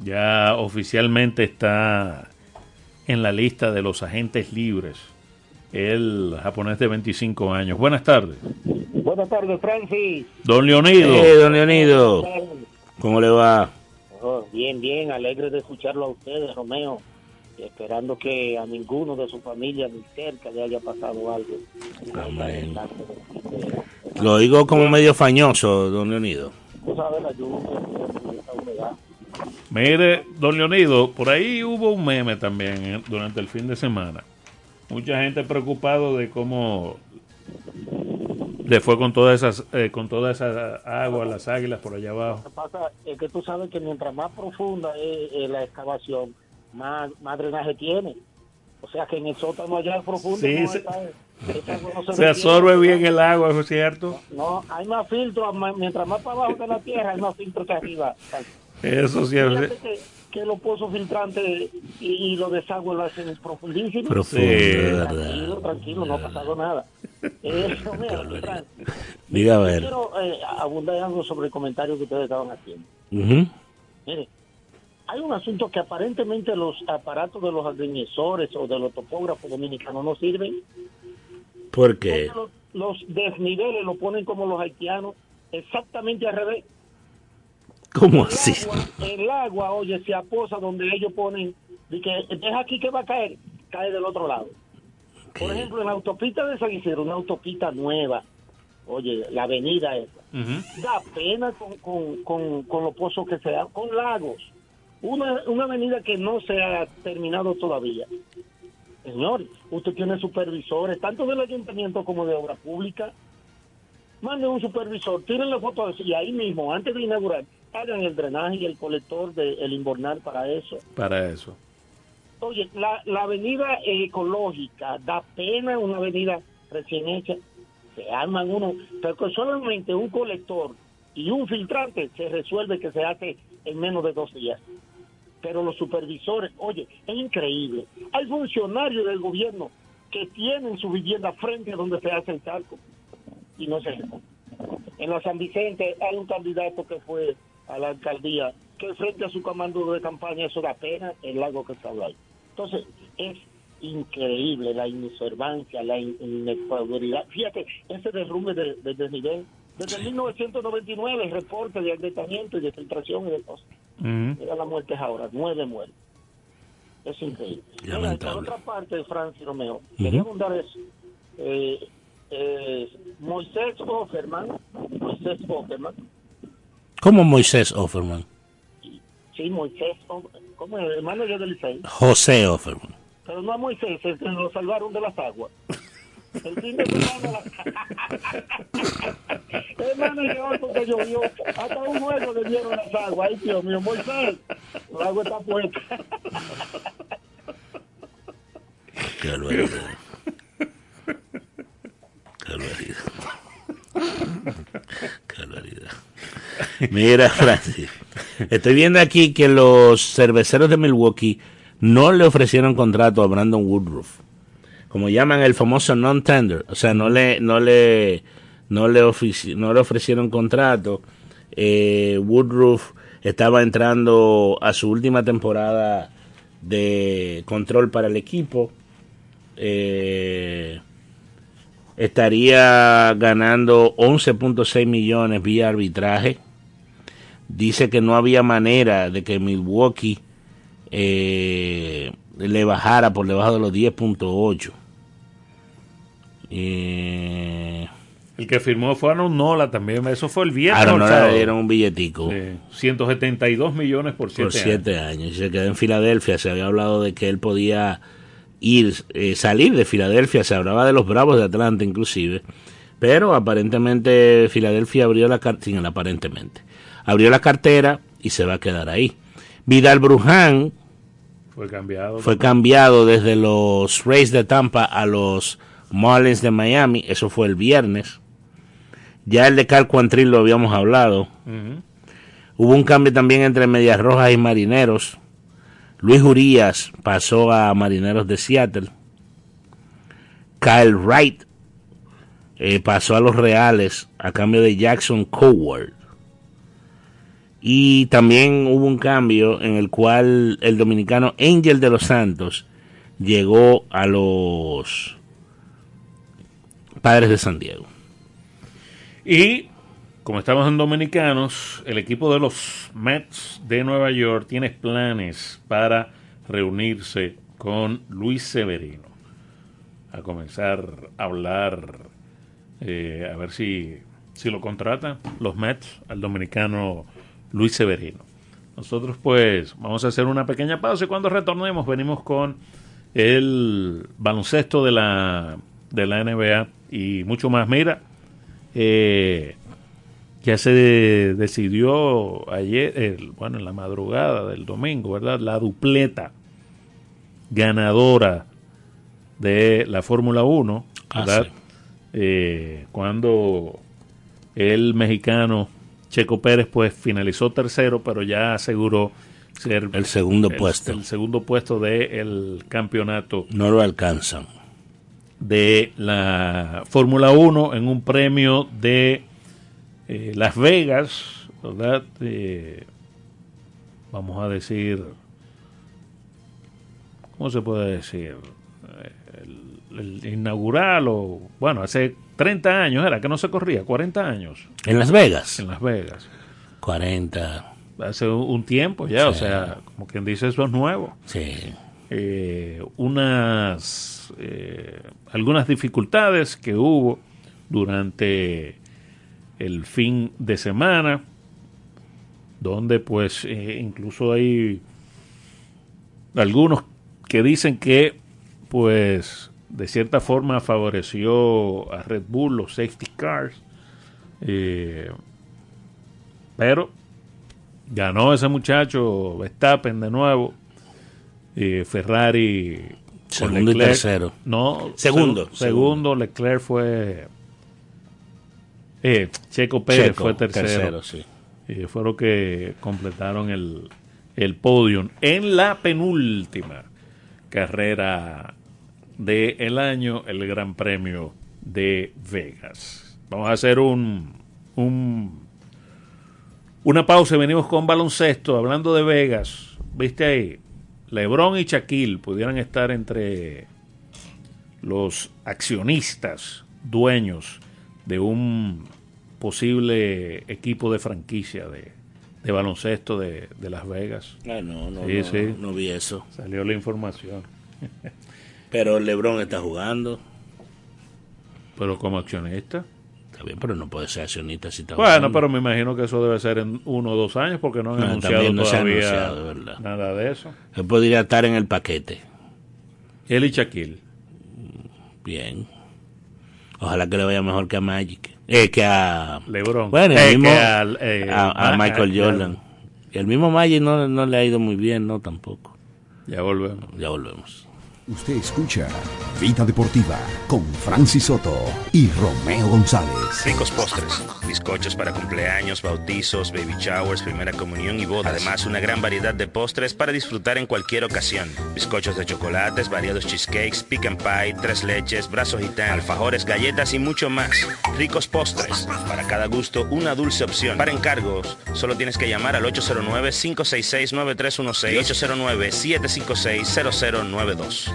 ya oficialmente está en la lista de los agentes libres. El japonés de 25 años. Buenas tardes. Buenas tardes, Francis. Don Leonido. Eh, don Leonido. ¿Cómo le va? Oh, bien, bien, alegre de escucharlo a ustedes, Romeo. Esperando que a ninguno de su familia ni cerca le haya pasado algo. Amén. Lo digo como medio fañoso, don Leonido. Tú sabes la lluvia, esa humedad. Mire, don Leonido, por ahí hubo un meme también eh, durante el fin de semana. Mucha gente preocupado de cómo le fue con todas esas eh, con toda esa agua, las águilas por allá abajo. Lo que pasa es que tú sabes que mientras más profunda es, es la excavación, más, más drenaje tiene. O sea que en el sótano allá profundo Sí, no se- está- no se absorbe bien el agua, ¿eso es cierto? No, hay más filtros, mientras más para abajo de la tierra, hay más filtros que arriba. Eso sí es. Que, que los pozos filtrantes y, y los desagües lo hacen profundísimo. Profundo, Sí. Tranquilo, tranquilo, no ha pasado nada. Eh, mira, Diga a ver. quiero eh, abundar algo sobre el comentario que ustedes estaban haciendo. Ujú. Mire, hay un asunto que aparentemente los aparatos de los agrimensores o de los topógrafos dominicanos no sirven. ¿Por qué? Porque Los, los desniveles lo ponen como los haitianos, exactamente al revés. ¿Cómo El así? agua, el agua, oye, se aposa donde ellos ponen, de que deja aquí que va a caer, cae del otro lado. Por ejemplo, en la autopista de San Isidro, una autopista nueva, oye, la avenida esa, da pena con, con, con, con los pozos que se dan, con lagos. Una, una avenida que no se ha terminado todavía. Señor, usted tiene supervisores, tanto del ayuntamiento como de obra pública. Mande un supervisor, tiren la foto de y ahí mismo, antes de inaugurar, hagan el drenaje y el colector del invernal para eso. Para eso. Oye, la, la avenida ecológica da pena una avenida recién hecha. Se arman uno, pero solamente un colector y un filtrante se resuelve que se hace en menos de dos días. Pero los supervisores, oye, es increíble. Hay funcionarios del gobierno que tienen su vivienda frente a donde se hace el charco y no se. En la San Vicente hay un candidato que fue a la alcaldía que frente a su comando de campaña eso da pena el lago que está ahí. Entonces, es increíble la inobservancia, la in- inexpabilidad. Fíjate, ese derrumbe de, de desnivel, desde 1999 el reporte de agrietamiento y de filtración y de cosas. Ujú. Mira las muertes ahora, nueve muertes. Es increíble. Mira, por otra parte, Francis Romeo, quería abundar eso. Eh, eh, Moisés Offerman, Moisés Offerman, ¿Cómo Moisés Offerman? sí, Moisés, ¿cómo es? El manager del. José Offerman. Pero no a Moisés, el que lo salvaron de las aguas. El fin de semana. Manager hoy porque llovió. Hasta un juego le dieron las aguas. Ay, Dios mío, Moisés. El agua está puesta. Qué barbaridad. Qué. Mira, Francis. Estoy viendo aquí que los cerveceros de Milwaukee no le ofrecieron contrato a Brandon Woodruff. Como llaman el famoso non-tender. O sea, no le, no le, no le, no le ofrecieron contrato. Eh, Woodruff estaba entrando a su última temporada de control para el equipo. Eh, estaría ganando 11.6 millones vía arbitraje. Dice que no había manera de que Milwaukee eh, le bajara por debajo de los 10.8. Eh, El que firmó fue Aaron Nola también. Eso fue el viernes. Aaron Nola le dieron un billetico Sí, 172 millones por 7 por siete años. Y se quedó en Filadelfia. Se había hablado de que él podía ir, eh, salir de Filadelfia. Se hablaba de los Bravos de Atlanta inclusive. Pero aparentemente Filadelfia abrió la cartera, aparentemente, abrió la cartera y se va a quedar ahí. Vidal Bruján Fue cambiado. fue cambiado desde los Rays de Tampa a los Marlins de Miami. Eso fue el viernes. Ya el de Cal Quantrill lo habíamos hablado. Hubo un cambio también entre Medias Rojas y Marineros. Luis Urias pasó a Marineros de Seattle. Kyle Wright eh, pasó a los Reales a cambio de Jackson Coward. Y también hubo un cambio en el cual el dominicano Angel de los Santos llegó a los Padres de San Diego. Y como estamos en Dominicanos, el equipo de los Mets de Nueva York tiene planes para reunirse con Luis Severino. A comenzar a hablar, eh, a ver si, si lo contratan los Mets al dominicano Luis Severino. Nosotros pues vamos a hacer una pequeña pausa y cuando retornemos venimos con el baloncesto de la, de la NBA y mucho más. Mira, eh, ya se decidió ayer, bueno, en la madrugada del domingo, ¿verdad? La dupleta ganadora de la Fórmula 1, Ah, ¿verdad? sí. Eh, cuando el mexicano Checo Pérez pues finalizó tercero, pero ya aseguró ser El segundo el- puesto. el segundo puesto del campeonato No lo alcanzan. De la Fórmula 1 en un premio de eh, Las Vegas, ¿verdad? Eh, vamos a decir, ¿cómo se puede decir? El, el inaugural o, bueno, hace 30 años era que no se corría, 40 años En Las Vegas. en Las Vegas. 40. Hace un tiempo ya, o sea, como quien dice, eso es nuevo. Sí. eh, unas eh, algunas dificultades que hubo durante el fin de semana donde pues eh, incluso hay algunos que dicen que pues de cierta forma favoreció a Red Bull los safety cars eh, pero ganó ese muchacho Verstappen de nuevo Ferrari Segundo y tercero. No, Segundo, seg- segundo, Leclerc fue. Eh, Checo Pérez Checo, fue tercero. tercero, sí. Fueron que completaron el, el podium en la penúltima carrera del año, el Gran Premio de Vegas. Vamos a hacer un, un una pausa y venimos con baloncesto. Hablando de Vegas, viste ahí, Lebron y Shaquille pudieran estar entre los accionistas, dueños de un posible equipo de franquicia de, de baloncesto de, de Las Vegas. Ah, no, no, Sí, no, sí. no vi eso. Salió la información. Pero LeBron está jugando. Pero como accionista. Está bien, pero no puede ser accionista si está Bueno, jugando. pero me imagino que eso debe ser en uno o dos años porque no han No, anunciado también no se ha todavía anunciado, ¿verdad? nada de eso. Él podría estar en el paquete. Él y Shaquille. Bien. Ojalá que le vaya mejor que a Magic. Eh, que a... LeBron. Bueno, el Eh, mismo, que al, eh, a, a Michael Jordan. Y el mismo Magic no, no le ha ido muy bien, no, tampoco. Ya volvemos. Ya volvemos. Usted escucha Vida Deportiva con Francis Soto y Romeo González. Ricos postres, bizcochos para cumpleaños, bautizos, baby showers, primera comunión y bodas. Además, una gran variedad de postres para disfrutar en cualquier ocasión. Bizcochos de chocolates, variados cheesecakes, pick and pie, tres leches, brazos gitán, alfajores, galletas y mucho más. Ricos postres, para cada gusto una dulce opción. Para encargos, solo tienes que llamar al 809-566-9316 y 809-756-0092.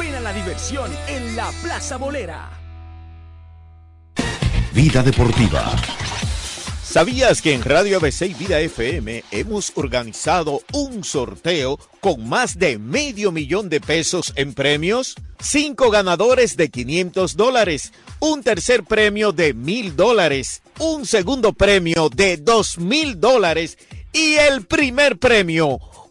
Ven a la diversión en la Plaza Bolera. Vida Deportiva. ¿Sabías que en Radio ABC y Vida FM hemos organizado un sorteo con más de medio millón de pesos en premios? Cinco ganadores de 500 dólares, un tercer premio de mil dólares, un segundo premio de dos mil dólares y el primer premio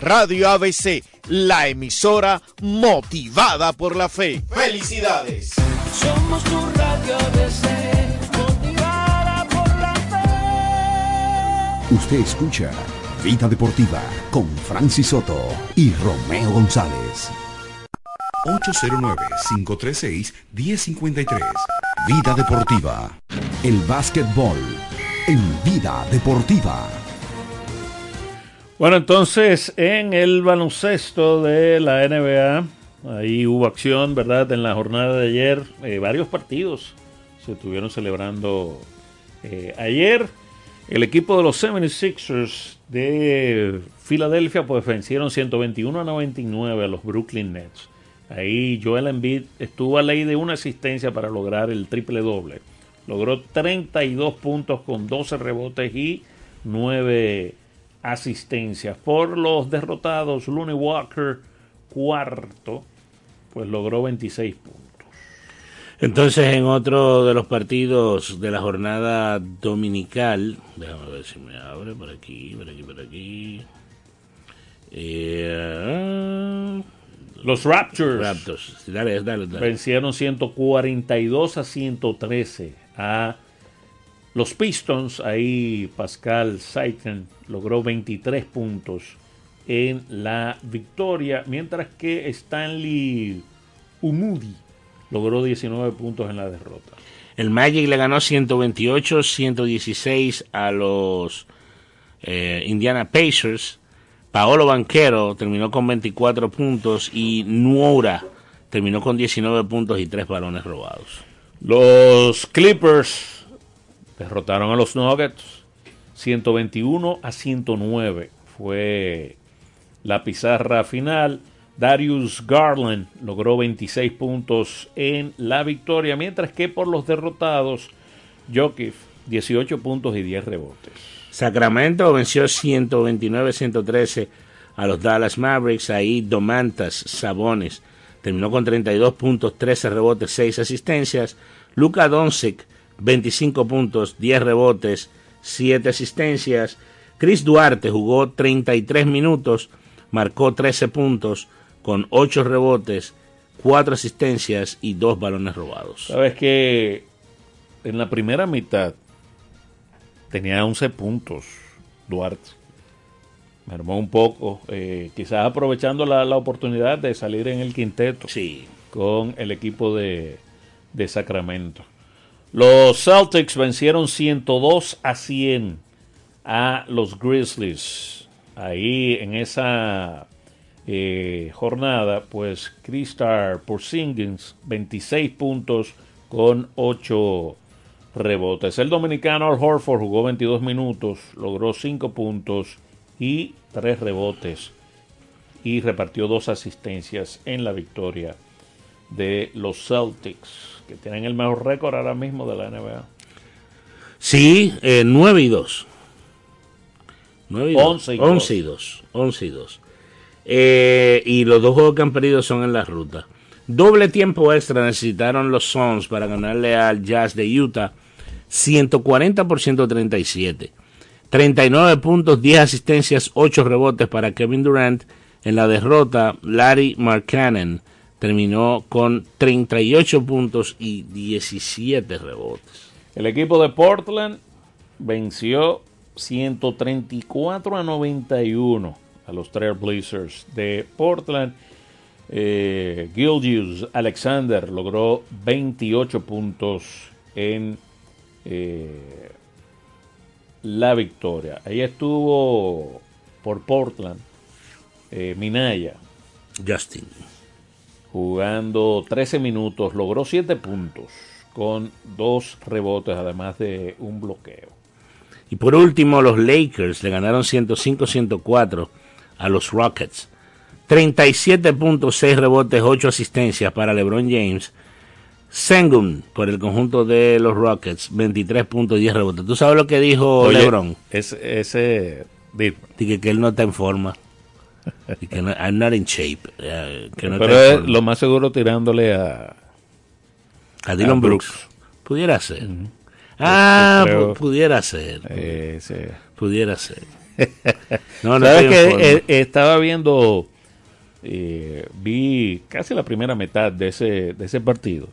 Radio ABC, la emisora motivada por la fe. ¡Felicidades! Somos tu radio ABC, motivada por la fe. Usted escucha Vida Deportiva con Francis Soto y Romeo González. 809-536-1053. Vida Deportiva. El básquetbol en Vida Deportiva. Bueno, entonces en el baloncesto de la NBA, ahí hubo acción, ¿verdad? En la jornada de ayer, eh, varios partidos se estuvieron celebrando eh, ayer. El equipo de los 76ers de Filadelfia pues vencieron 121 a 99 a los Brooklyn Nets. Ahí Joel Embiid estuvo a ley de una asistencia para lograr el triple doble. Logró 32 puntos con 12 rebotes y 9 asistencias. Por los derrotados, Looney Walker, cuarto, pues logró 26 puntos. Entonces, en otro de los partidos de la jornada dominical, déjame ver si me abre por aquí, por aquí, por aquí. Eh, Los Raptors, Raptors. Dale, dale, dale. vencieron 142 a 113 a los Pistons. Ahí Pascal Siakam logró 23 puntos en la victoria, mientras que Stanley Umudi logró 19 puntos en la derrota. El Magic le ganó 128-116 a los eh, Indiana Pacers. Paolo Banquero terminó con 24 puntos y Nuora terminó con 19 puntos y 3 balones robados. Los Clippers derrotaron a los Nuggets 121 a 109 fue la pizarra final. Darius Garland logró 26 puntos en la victoria, mientras que por los derrotados, Jokic 18 puntos y 10 rebotes. Sacramento venció 129-113 a los Dallas Mavericks. Ahí Domantas Sabones terminó con 32 puntos, 13 rebotes, 6 asistencias. Luka Doncic 25 puntos, 10 rebotes, 7 asistencias. Chris Duarte jugó 33 minutos, marcó 13 puntos con 8 rebotes, 4 asistencias y 2 balones robados. Sabes que en la primera mitad tenía 11 puntos Duarte. Mermó un poco, eh, quizás aprovechando la, la oportunidad de salir en el quinteto Sí, con el equipo de, de Sacramento. Los Celtics vencieron 102 a 100 a los Grizzlies. Ahí en esa eh, jornada, pues Kristar Porzingis 26 puntos con 8 rebotes. El dominicano Al Horford jugó 22 minutos, logró 5 puntos y 3 rebotes y repartió dos asistencias en la victoria de los Celtics, que tienen el mejor récord ahora mismo de la NBA. sí eh, 9 y 2. 9 y 2. 11 y 2. 11 y 2. 11 y 2. Eh, y los dos juegos que han perdido son en la ruta. Doble tiempo extra necesitaron los Suns para ganarle al Jazz de Utah 140 por 137. 39 puntos, 10 asistencias, 8 rebotes para Kevin Durant. En la derrota, Larry Markkanen terminó con 38 puntos y 17 rebotes. El equipo de Portland venció 134 a 91 a los Trail Blazers de Portland. Eh, Gilgius Alexander logró 28 puntos en eh, la victoria. Ahí estuvo por Portland eh, Minaya Justin. Jugando 13 minutos, logró 7 puntos con dos rebotes, además de un bloqueo. Y por último, los Lakers le ganaron 105-104 a los Rockets. 37.6 rebotes, 8 asistencias para LeBron James. Sengun por el conjunto de los Rockets, 23.10 rebotes. ¿Tú sabes lo que dijo Oye, LeBron? Ese, ese. Dije que él no está en forma. Que no, I'm not in shape. eh, Pero es lo más seguro tirándole a, A Dylan a Brooks. Brooks. Pudiera ser. Ah, creo- pudiera ser. eh. Pudiera ser. No, no ¿Sabes que eh, estaba viendo, eh, vi casi la primera mitad de ese, de ese partido.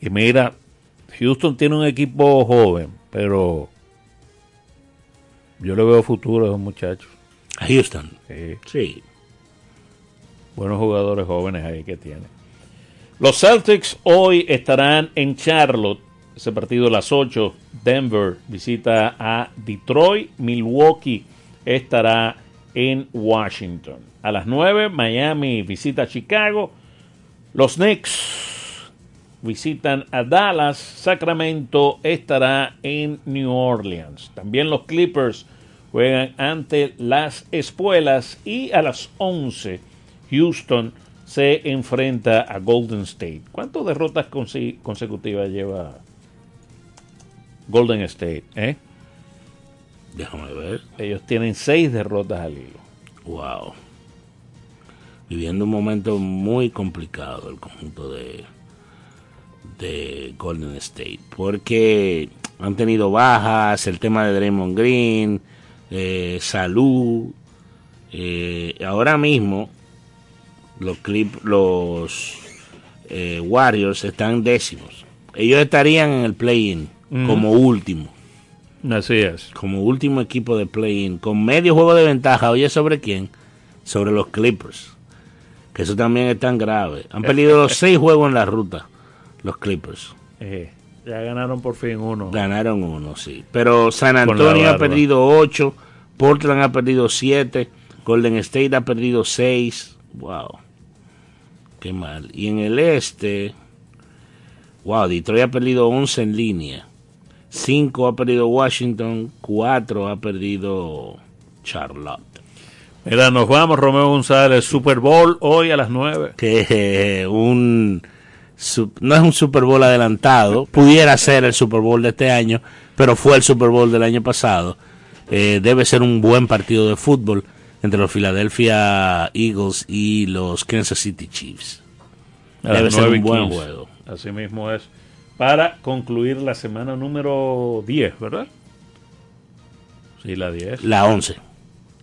Y mira, Houston tiene un equipo joven, pero yo le veo futuro a esos muchachos. A Houston. Sí, Sí. buenos jugadores jóvenes ahí que tienen. Los Celtics hoy estarán en Charlotte. Ese partido a las 8. Denver visita a Detroit. Milwaukee estará en Washington. A las 9, Miami visita a Chicago. Los Knicks visitan a Dallas. Sacramento estará en New Orleans. También los Clippers juegan ante las Espuelas. Y a las 11, Houston se enfrenta a Golden State. ¿Cuántas derrotas conse- consecutivas lleva Golden State? eh? Déjame ver. Ellos tienen seis derrotas al hilo. Wow. Viviendo un momento muy complicado el conjunto de, de Golden State. Porque han tenido bajas, el tema de Draymond Green, eh, salud. eh, ahora mismo los, clip, los eh, Warriors están décimos. Ellos estarían en el play-in como último Así es. como último equipo de play-in, con medio juego de ventaja. Oye, ¿sobre quién? Sobre los Clippers. Que eso también es tan grave. Han perdido seis juegos en la ruta, los Clippers. Eh, ya ganaron por fin uno. Ganaron uno, sí. Pero San Antonio ha perdido ocho, Portland ha perdido siete, Golden State ha perdido seis. Wow. Qué mal. Y en el este, wow, Detroit ha perdido 11 en línea. 5 ha perdido Washington, 4 ha perdido Charlotte. Mira, nos vamos, Romeo González. Super Bowl hoy a las 9. Que un no es un Super Bowl adelantado, pudiera ser el Super Bowl de este año, pero fue el Super Bowl del año pasado. Eh, debe ser un buen partido de fútbol entre los Philadelphia Eagles y los Kansas City Chiefs. A Debe ser 9 y un buen 15. juego. Así mismo es. Para concluir la semana número 10, ¿verdad? Sí, la 10. La 11.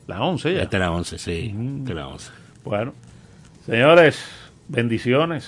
La 11 ya. Esta es la 11, sí. esta es la 11. Bueno, señores, bendiciones.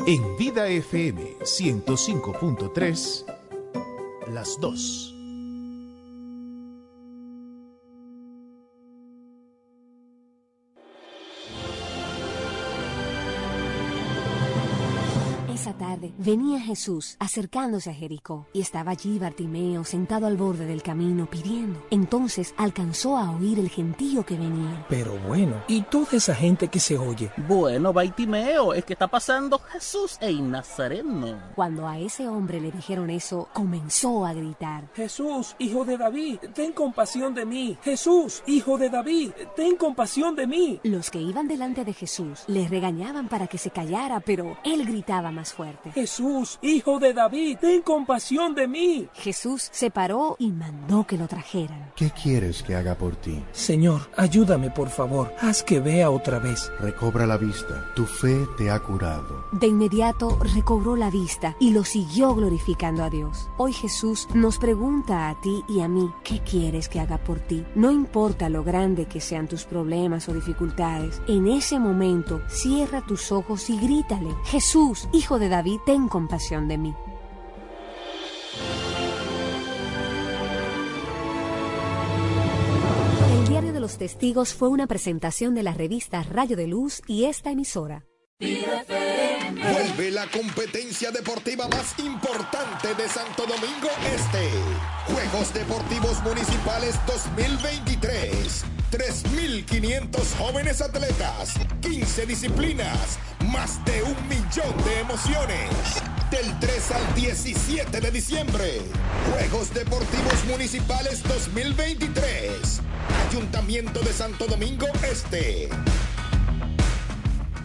En Vida FM 105.3, las dos. Esa tarde venía Jesús acercándose a Jericó y estaba allí Bartimeo sentado al borde del camino pidiendo. Entonces alcanzó a oír el gentío que venía. Pero bueno, ¿y toda esa gente que se oye? Bueno, Baitimeo, es que está pasando Jesús en Nazareno. Cuando a ese hombre le dijeron eso, comenzó a gritar. Jesús, hijo de David, ten compasión de mí. Jesús, hijo de David, ten compasión de mí. Los que iban delante de Jesús le regañaban para que se callara, pero él gritaba más fuerte. Jesús, hijo de David, ten compasión de mí. Jesús se paró y mandó que lo trajeran. ¿Qué quieres que haga por ti? Señor, ayúdame por favor, haz que vea otra vez. Recobra la vista, tu fe te ha curado. De inmediato recobró la vista y lo siguió glorificando a Dios. Hoy Jesús nos pregunta a ti y a mí, ¿qué quieres que haga por ti? No importa lo grande que sean tus problemas o dificultades, en ese momento cierra tus ojos y grítale, Jesús, hijo de de David, ten compasión de mí. El Diario de los Testigos fue una presentación de la revista Rayo de Luz y esta emisora. Vuelve la competencia deportiva más importante de Santo Domingo Este. Juegos Deportivos Municipales 2023. 3.500 jóvenes atletas, 15 disciplinas, más de un millón de emociones. Del 3 al 17 de diciembre. Juegos Deportivos Municipales 2023. Ayuntamiento de Santo Domingo Este.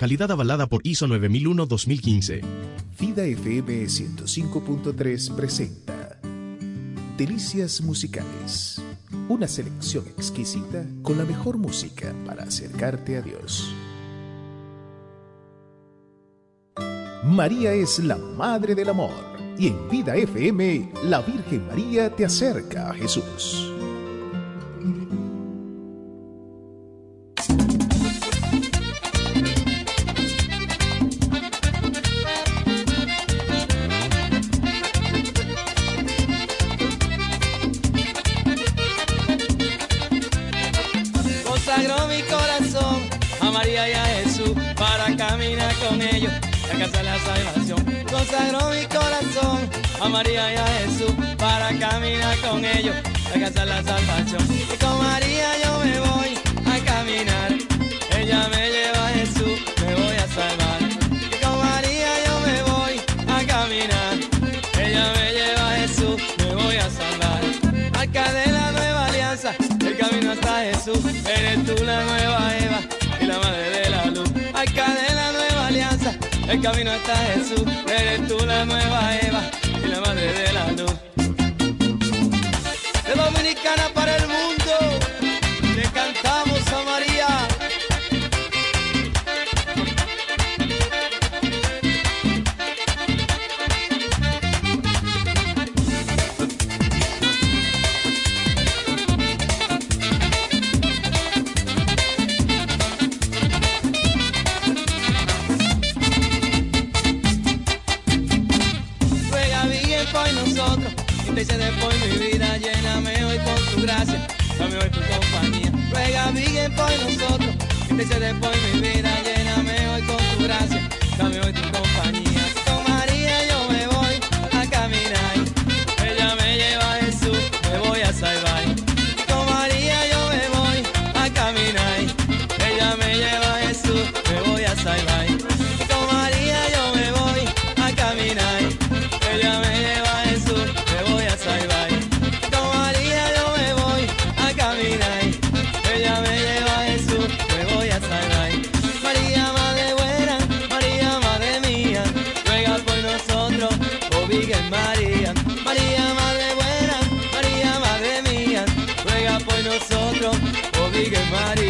Calidad avalada por ISO 9001-2015. Vida FM 105.3 presenta Delicias Musicales. Una selección exquisita con la mejor música para acercarte a Dios. María es la Madre del Amor y en Vida FM la Virgen María te acerca a Jesús. Camino hasta Jesús, eres tú María.